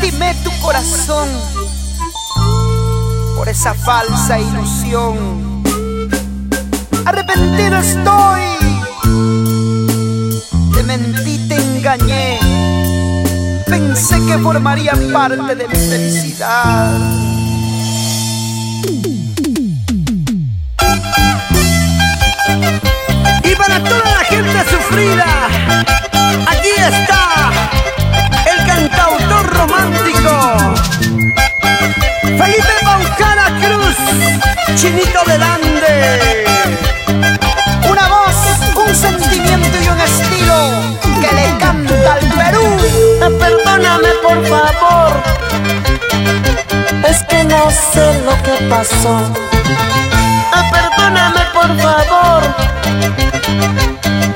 lastimé tu corazón por esa falsa ilusión. Arrepentido estoy, te mentí, te engañé. Pensé que formaría parte de mi felicidad. Y para toda la gente sufrida, aquí está Cruz, Chinito delante. Una voz, un sentimiento y un estilo que le canta al Perú. Perdóname por favor, es que no sé lo que pasó. Perdóname por favor,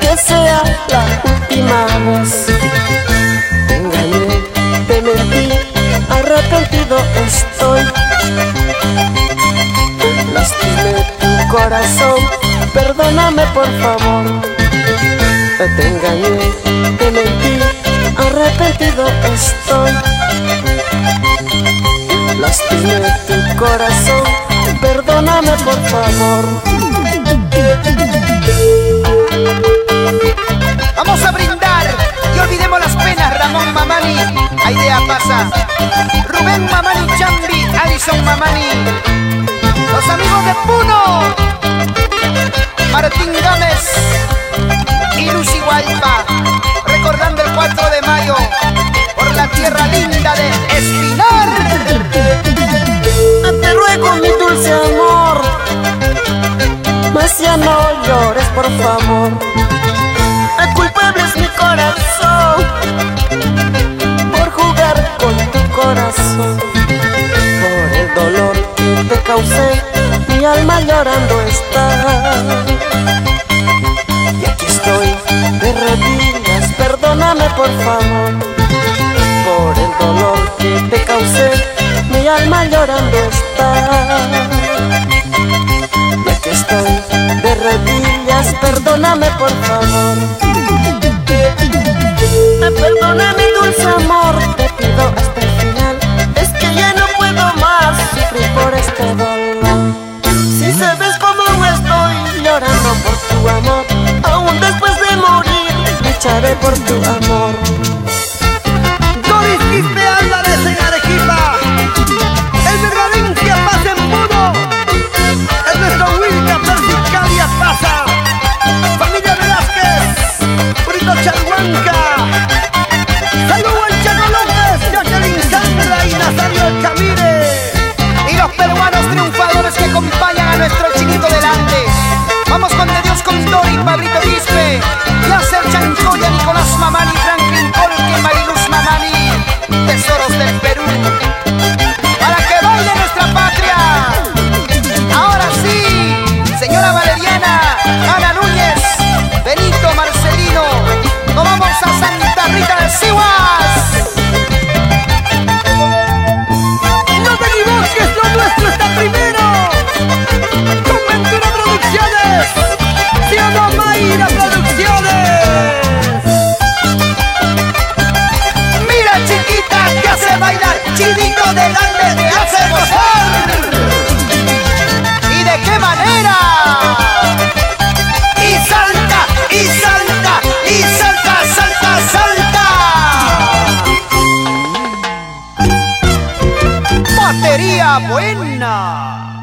que sea la última vez. Engañé, te mentí, arrepentido estoy. Lastimé tu corazón, perdóname por favor. Te engañé, te mentí, arrepentido estoy. Lastimé tu corazón, perdóname por favor. Vamos a brindar Mamani. A idea pasa. Rubén Mamani Chambi, Alison Mamani. Los amigos de Puno. Martín Gámez y Lucy Guaypa. Recordando el 4 de mayo por la tierra linda de Espinar. Te ruego mi dulce amor, mas ya no llores por favor. El culpable es mi corazón alma llorando está. Y aquí estoy de rodillas, perdóname por favor. Por el dolor que te causé, mi alma llorando está. Y aquí estoy de rodillas, perdóname por favor. Lucharé por. Batería buena.